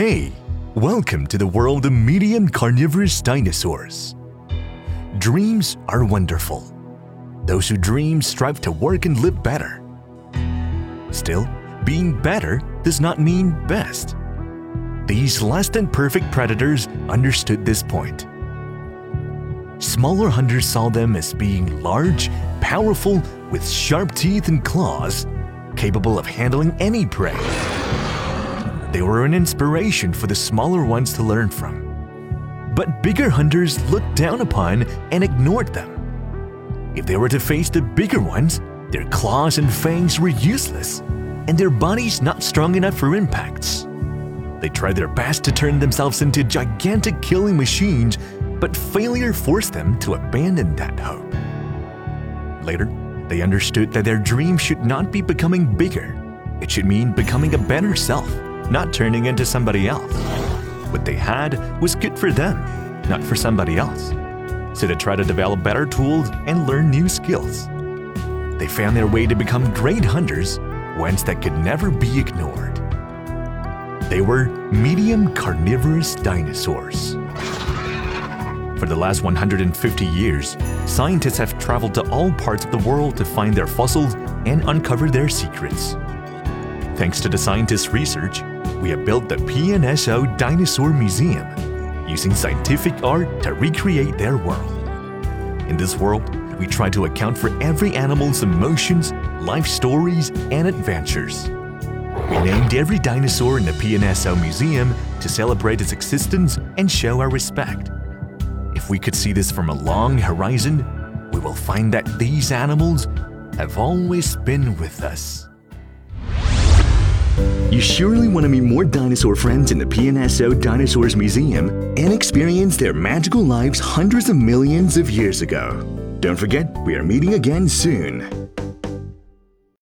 Hey, welcome to the world of medium carnivorous dinosaurs. Dreams are wonderful. Those who dream strive to work and live better. Still, being better does not mean best. These less than perfect predators understood this point. Smaller hunters saw them as being large, powerful, with sharp teeth and claws, capable of handling any prey. They were an inspiration for the smaller ones to learn from. But bigger hunters looked down upon and ignored them. If they were to face the bigger ones, their claws and fangs were useless, and their bodies not strong enough for impacts. They tried their best to turn themselves into gigantic killing machines, but failure forced them to abandon that hope. Later, they understood that their dream should not be becoming bigger. It should mean becoming a better self, not turning into somebody else. What they had was good for them, not for somebody else. So they tried to develop better tools and learn new skills. They found their way to become great hunters, ones that could never be ignored. They were medium carnivorous dinosaurs. For the last 150 years, scientists have traveled to all parts of the world to find their fossils and uncover their secrets. Thanks to the scientists' research, we have built the PNSO Dinosaur Museum, using scientific art to recreate their world. In this world, we try to account for every animal's emotions, life stories, and adventures. We named every dinosaur in the PNSO Museum to celebrate its existence and show our respect. If we could see this from a long horizon, we will find that these animals have always been with us. You surely want to meet more dinosaur friends in the PNSO Dinosaurs Museum and experience their magical lives hundreds of millions of years ago. Don't forget, we are meeting again soon.